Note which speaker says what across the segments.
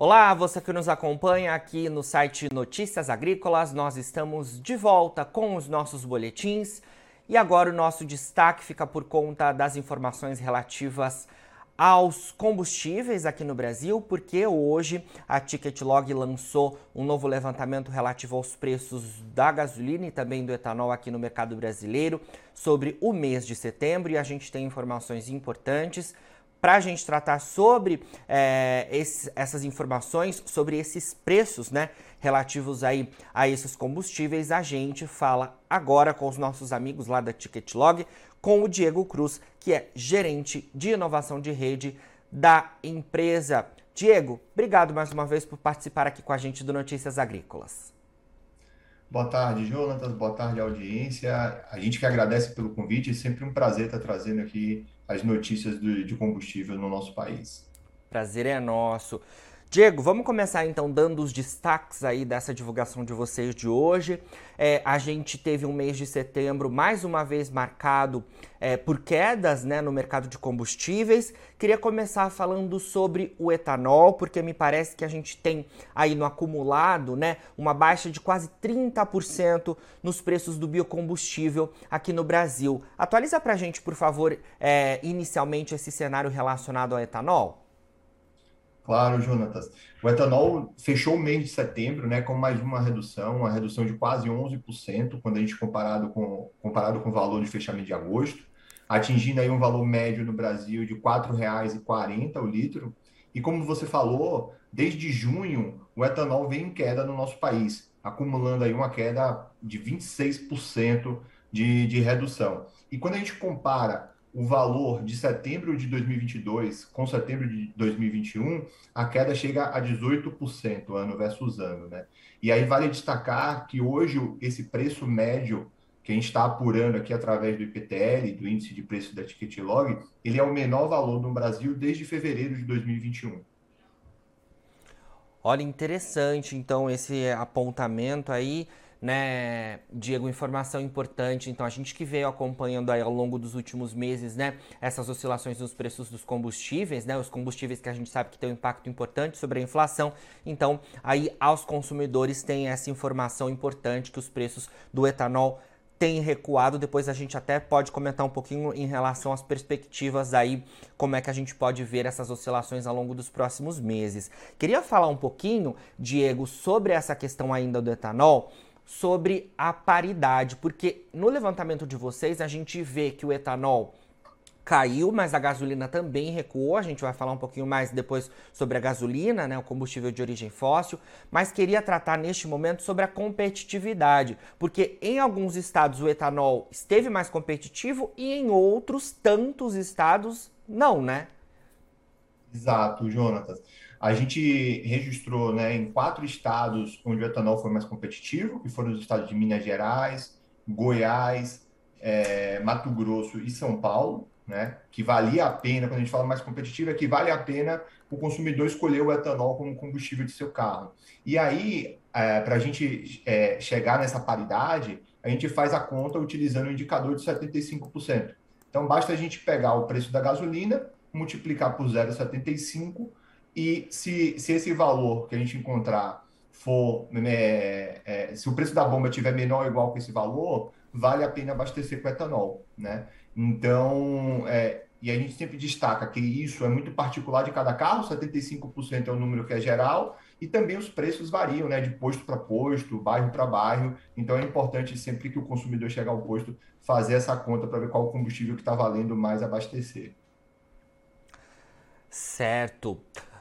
Speaker 1: Olá, você que nos acompanha aqui no site Notícias Agrícolas, nós estamos de volta com os nossos boletins. E agora o nosso destaque fica por conta das informações relativas aos combustíveis aqui no Brasil, porque hoje a Ticketlog lançou um novo levantamento relativo aos preços da gasolina e também do etanol aqui no mercado brasileiro sobre o mês de setembro. E a gente tem informações importantes para a gente tratar sobre é, esse, essas informações, sobre esses preços né, relativos aí a esses combustíveis, a gente fala agora com os nossos amigos lá da Ticketlog, com o Diego Cruz, que é gerente de inovação de rede da empresa. Diego, obrigado mais uma vez por participar aqui com a gente do Notícias Agrícolas.
Speaker 2: Boa tarde, Jonatas. Boa tarde, audiência. A gente que agradece pelo convite. É sempre um prazer estar trazendo aqui as notícias do, de combustível no nosso país.
Speaker 1: Prazer é nosso. Diego, vamos começar então dando os destaques aí dessa divulgação de vocês de hoje. É, a gente teve um mês de setembro mais uma vez marcado é, por quedas né, no mercado de combustíveis. Queria começar falando sobre o etanol, porque me parece que a gente tem aí no acumulado né, uma baixa de quase 30% nos preços do biocombustível aqui no Brasil. Atualiza para a gente, por favor, é, inicialmente esse cenário relacionado ao etanol.
Speaker 2: Claro, Jonatas. O etanol fechou o mês de setembro né, com mais uma redução, uma redução de quase 11%, quando a gente comparado com, comparado com o valor de fechamento de agosto, atingindo aí um valor médio no Brasil de R$ 4,40 o litro. E como você falou, desde junho o etanol vem em queda no nosso país, acumulando aí uma queda de 26% de, de redução. E quando a gente compara o valor de setembro de 2022 com setembro de 2021, a queda chega a 18% ano versus ano, né? E aí vale destacar que hoje esse preço médio que a gente está apurando aqui através do IPTL, do Índice de Preço da Ticket Log, ele é o menor valor no Brasil desde fevereiro de 2021.
Speaker 1: Olha, interessante então esse apontamento aí né, Diego, informação importante. Então, a gente que veio acompanhando aí ao longo dos últimos meses, né, essas oscilações nos preços dos combustíveis, né, os combustíveis que a gente sabe que tem um impacto importante sobre a inflação. Então, aí aos consumidores tem essa informação importante que os preços do etanol têm recuado. Depois a gente até pode comentar um pouquinho em relação às perspectivas aí, como é que a gente pode ver essas oscilações ao longo dos próximos meses. Queria falar um pouquinho, Diego, sobre essa questão ainda do etanol sobre a paridade, porque no levantamento de vocês a gente vê que o etanol caiu, mas a gasolina também recuou. A gente vai falar um pouquinho mais depois sobre a gasolina, né, o combustível de origem fóssil, mas queria tratar neste momento sobre a competitividade, porque em alguns estados o etanol esteve mais competitivo e em outros tantos estados não, né?
Speaker 2: Exato, Jonatas. A gente registrou né, em quatro estados onde o etanol foi mais competitivo, que foram os estados de Minas Gerais, Goiás, é, Mato Grosso e São Paulo, né, que valia a pena, quando a gente fala mais competitivo, é que vale a pena o consumidor escolher o etanol como combustível de seu carro. E aí, é, para a gente é, chegar nessa paridade, a gente faz a conta utilizando o indicador de 75%. Então, basta a gente pegar o preço da gasolina, multiplicar por 0,75 e se, se esse valor que a gente encontrar for, é, é, se o preço da bomba tiver menor ou igual que esse valor, vale a pena abastecer com etanol, né? Então, é, e a gente sempre destaca que isso é muito particular de cada carro, 75% é o número que é geral, e também os preços variam, né, de posto para posto, bairro para bairro. Então é importante sempre que o consumidor chegar ao posto fazer essa conta para ver qual combustível que está valendo mais abastecer.
Speaker 1: Certo.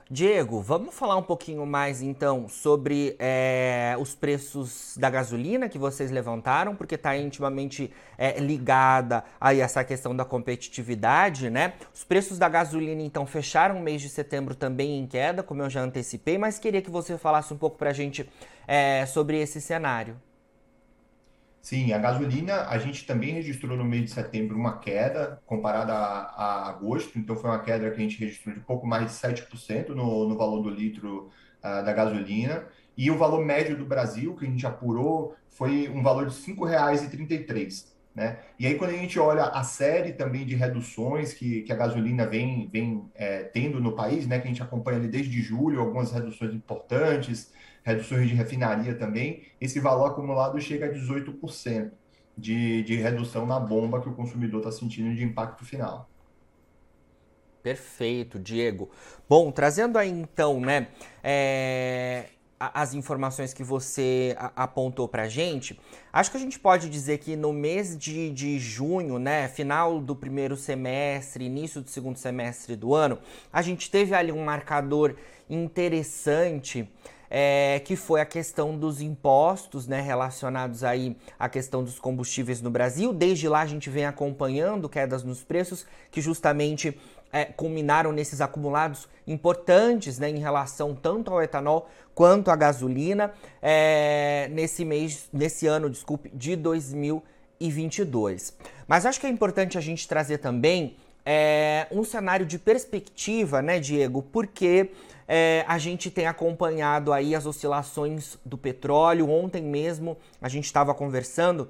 Speaker 1: Diego, vamos falar um pouquinho mais então sobre é, os preços da gasolina que vocês levantaram, porque está intimamente é, ligada a essa questão da competitividade, né? Os preços da gasolina então fecharam o mês de setembro também em queda, como eu já antecipei, mas queria que você falasse um pouco para a gente é, sobre esse cenário.
Speaker 2: Sim, a gasolina a gente também registrou no mês de setembro uma queda comparada a, a agosto, então foi uma queda que a gente registrou de pouco mais de 7% no, no valor do litro uh, da gasolina. E o valor médio do Brasil, que a gente apurou, foi um valor de R$ 5,33. Né? E aí, quando a gente olha a série também de reduções que, que a gasolina vem, vem é, tendo no país, né, que a gente acompanha ali desde julho, algumas reduções importantes, reduções de refinaria também, esse valor acumulado chega a 18% de, de redução na bomba que o consumidor está sentindo de impacto final.
Speaker 1: Perfeito, Diego. Bom, trazendo aí então, né, é, as informações que você apontou para gente, acho que a gente pode dizer que no mês de, de junho, né, final do primeiro semestre, início do segundo semestre do ano, a gente teve ali um marcador interessante. É, que foi a questão dos impostos, né, relacionados aí à questão dos combustíveis no Brasil. Desde lá a gente vem acompanhando quedas nos preços que justamente é, culminaram nesses acumulados importantes né, em relação tanto ao etanol quanto à gasolina é, nesse mês, nesse ano, desculpe, de 2022. Mas acho que é importante a gente trazer também é, um cenário de perspectiva, né, Diego? Porque é, a gente tem acompanhado aí as oscilações do petróleo. Ontem mesmo a gente estava conversando,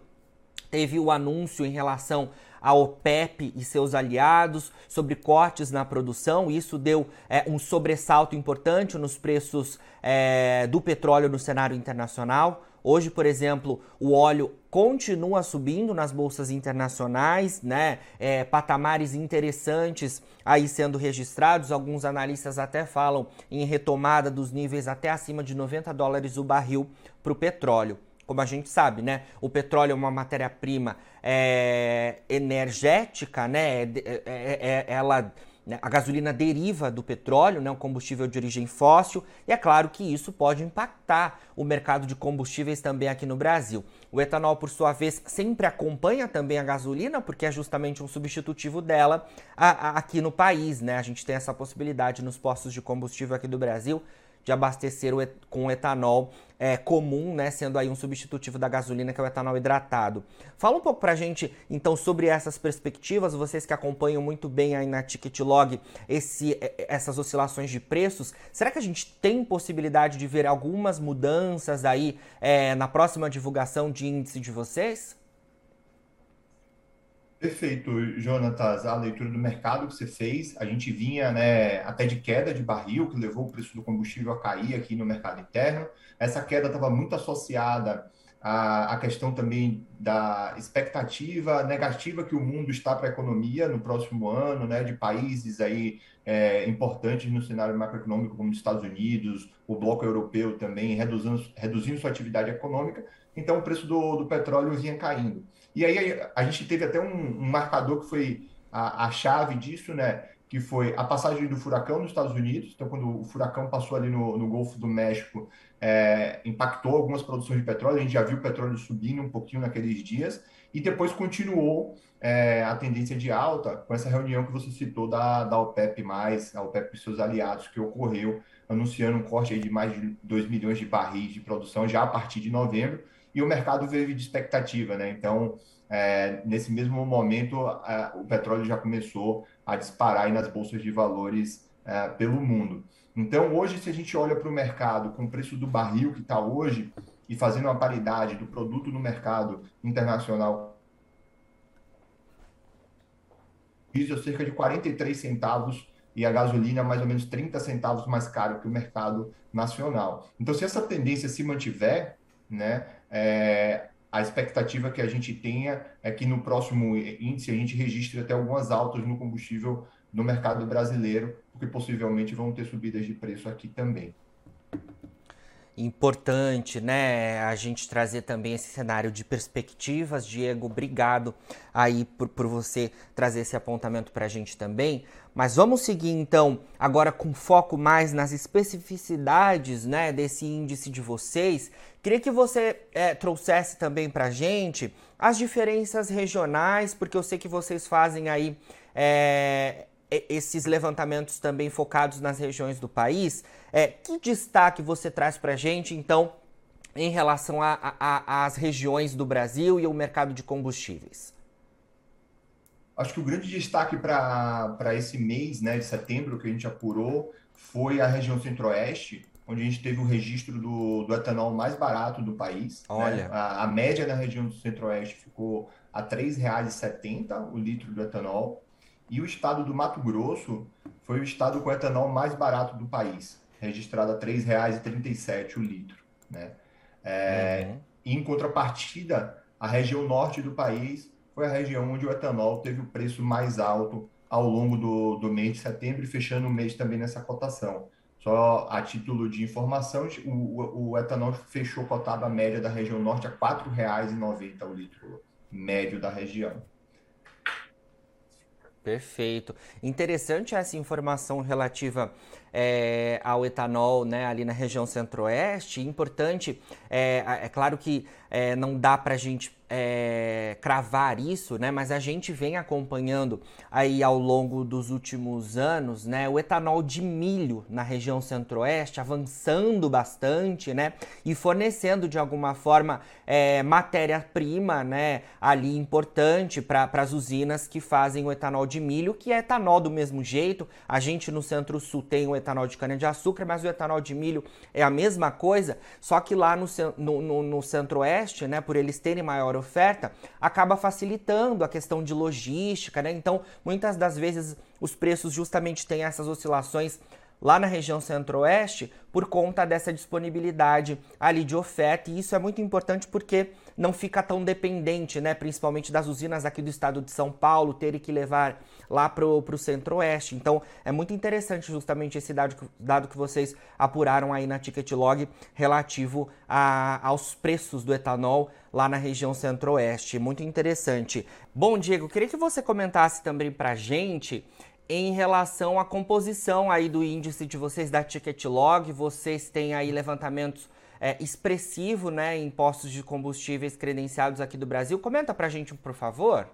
Speaker 1: teve o anúncio em relação a OPEP e seus aliados sobre cortes na produção. Isso deu é, um sobressalto importante nos preços é, do petróleo no cenário internacional. Hoje, por exemplo, o óleo continua subindo nas bolsas internacionais, né? É, patamares interessantes aí sendo registrados. Alguns analistas até falam em retomada dos níveis até acima de 90 dólares o barril para o petróleo como a gente sabe, né? O petróleo é uma matéria-prima é, energética, né? É, é, é, ela, né? a gasolina deriva do petróleo, né? Um combustível de origem fóssil, e é claro que isso pode impactar o mercado de combustíveis também aqui no Brasil. O etanol, por sua vez, sempre acompanha também a gasolina, porque é justamente um substitutivo dela a, a, aqui no país, né? A gente tem essa possibilidade nos postos de combustível aqui do Brasil de abastecer o et com etanol é, comum, né, sendo aí um substitutivo da gasolina, que é o etanol hidratado. Fala um pouco pra gente, então, sobre essas perspectivas, vocês que acompanham muito bem aí na Ticketlog esse, é, é, essas oscilações de preços, será que a gente tem possibilidade de ver algumas mudanças aí é, na próxima divulgação de índice de vocês?
Speaker 2: Perfeito, Jonatas. A leitura do mercado que você fez, a gente vinha né, até de queda de barril, que levou o preço do combustível a cair aqui no mercado interno. Essa queda estava muito associada à, à questão também da expectativa negativa que o mundo está para a economia no próximo ano, né, de países aí é, importantes no cenário macroeconômico, como os Estados Unidos, o bloco europeu também, reduzindo, reduzindo sua atividade econômica. Então, o preço do, do petróleo vinha caindo. E aí a gente teve até um, um marcador que foi a, a, chave disso, né? Que foi a passagem do furacão nos Estados Unidos. Então, quando o furacão passou ali no, no Golfo do México, é, impactou algumas produções de petróleo. A gente já viu o petróleo subindo um pouquinho naqueles dias. E depois continuou é, a tendência de alta com essa reunião que você citou da, da OPEP, a OPEP e seus aliados, que ocorreu anunciando um corte de mais de 2 milhões de barris de produção já a partir de novembro e o mercado vive de expectativa, né? Então, é, nesse mesmo momento, o petróleo já começou a disparar nas bolsas de valores é, pelo mundo. Então, hoje, se a gente olha para o mercado com o preço do barril que está hoje e fazendo uma paridade do produto no mercado internacional, diesel cerca de 43 centavos e a gasolina mais ou menos 30 centavos mais caro que o mercado nacional. Então, se essa tendência se mantiver, né, é, a expectativa que a gente tenha é que no próximo índice a gente registre até algumas altas no combustível no mercado brasileiro, porque possivelmente vão ter subidas de preço aqui também
Speaker 1: importante, né, a gente trazer também esse cenário de perspectivas. Diego, obrigado aí por, por você trazer esse apontamento para a gente também. Mas vamos seguir então agora com foco mais nas especificidades, né, desse índice de vocês. Queria que você é, trouxesse também para a gente as diferenças regionais, porque eu sei que vocês fazem aí é, esses levantamentos também focados nas regiões do país. É, que destaque você traz para a gente, então, em relação às regiões do Brasil e o mercado de combustíveis?
Speaker 2: Acho que o grande destaque para esse mês né, de setembro que a gente apurou foi a região centro-oeste, onde a gente teve o registro do, do etanol mais barato do país. Né? Olha. Né? A, a, média na região do Centro-Oeste ficou a R$ 3,70 o litro do etanol. E o estado do Mato Grosso foi o estado com etanol mais barato do país, registrado a R$ 3,37 o litro. Né? É, uhum. Em contrapartida, a região norte do país foi a região onde o etanol teve o preço mais alto ao longo do, do mês de setembro e fechando o mês também nessa cotação. Só a título de informação, o, o, o etanol fechou cotado a média da região norte a R$ 4,90 o litro médio da região.
Speaker 1: Perfeito. Interessante essa informação relativa é, ao etanol né, ali na região centro-oeste. Importante, é, é claro que é, não dá para a gente é, cravar isso, né? Mas a gente vem acompanhando aí ao longo dos últimos anos, né? O etanol de milho na região centro-oeste avançando bastante, né? E fornecendo de alguma forma é, matéria-prima, né? Ali importante para as usinas que fazem o etanol de milho, que é etanol do mesmo jeito. A gente no centro-sul tem o etanol de cana-de-açúcar, mas o etanol de milho é a mesma coisa, só que lá no, no, no, no centro-oeste, né? Por eles terem maior oferta, acaba facilitando a questão de logística, né? Então, muitas das vezes os preços justamente têm essas oscilações lá na região centro-oeste por conta dessa disponibilidade ali de oferta, e isso é muito importante porque não fica tão dependente, né, principalmente das usinas aqui do estado de São Paulo, terem que levar lá para o centro-oeste. Então, é muito interessante justamente esse dado, dado que vocês apuraram aí na Ticket Log relativo a, aos preços do etanol lá na região centro-oeste. Muito interessante. Bom, Diego, queria que você comentasse também para gente em relação à composição aí do índice de vocês da Ticket Log. Vocês têm aí levantamentos é, expressivo né, em postos de combustíveis credenciados aqui do Brasil. Comenta para a gente, por favor.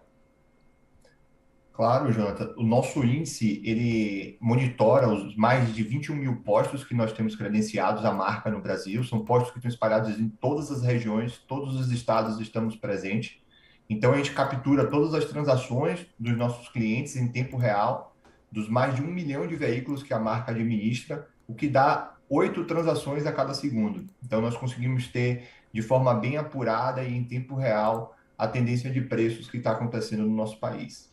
Speaker 2: Claro, Jonathan. O nosso índice, ele monitora os mais de 21 mil postos que nós temos credenciados à marca no Brasil. São postos que estão espalhados em todas as regiões, todos os estados estamos presentes. Então, a gente captura todas as transações dos nossos clientes em tempo real, dos mais de um milhão de veículos que a marca administra, o que dá oito transações a cada segundo. Então, nós conseguimos ter de forma bem apurada e em tempo real a tendência de preços que está acontecendo no nosso país.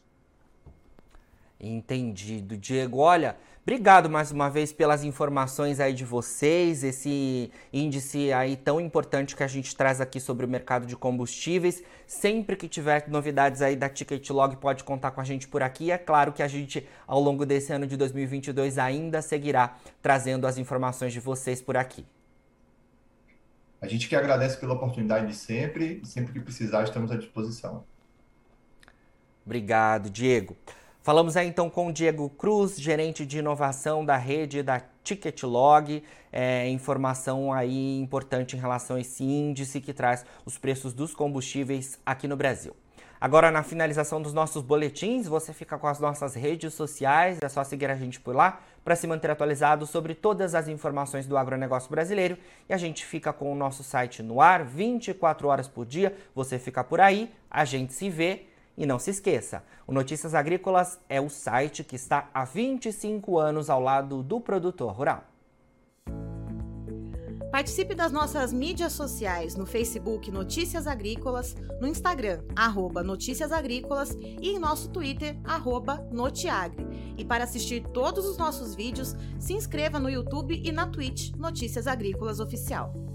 Speaker 1: Entendido, Diego. Olha, obrigado mais uma vez pelas informações aí de vocês, esse índice aí tão importante que a gente traz aqui sobre o mercado de combustíveis. Sempre que tiver novidades aí da Ticket Log, pode contar com a gente por aqui. É claro que a gente, ao longo desse ano de 2022, ainda seguirá trazendo as informações de vocês por aqui.
Speaker 2: A gente que agradece pela oportunidade de sempre, sempre que precisar, estamos à disposição.
Speaker 1: Obrigado, Diego. Falamos aí então com Diego Cruz, gerente de inovação da rede da Ticketlog, é, informação aí importante em relação a esse índice que traz os preços dos combustíveis aqui no Brasil. Agora, na finalização dos nossos boletins, você fica com as nossas redes sociais, é só seguir a gente por lá para se manter atualizado sobre todas as informações do agronegócio brasileiro. E a gente fica com o nosso site no ar 24 horas por dia. Você fica por aí, a gente se vê e não se esqueça, o Notícias Agrícolas é o site que está há 25 anos ao lado do produtor rural.
Speaker 3: Participe das nossas mídias sociais no Facebook Notícias Agrícolas, no Instagram, arroba Notícias Agrícolas e em nosso Twitter, arroba Notiagre. E para assistir todos os nossos vídeos, se inscreva no YouTube e na Twitch Notícias Agrícolas Oficial.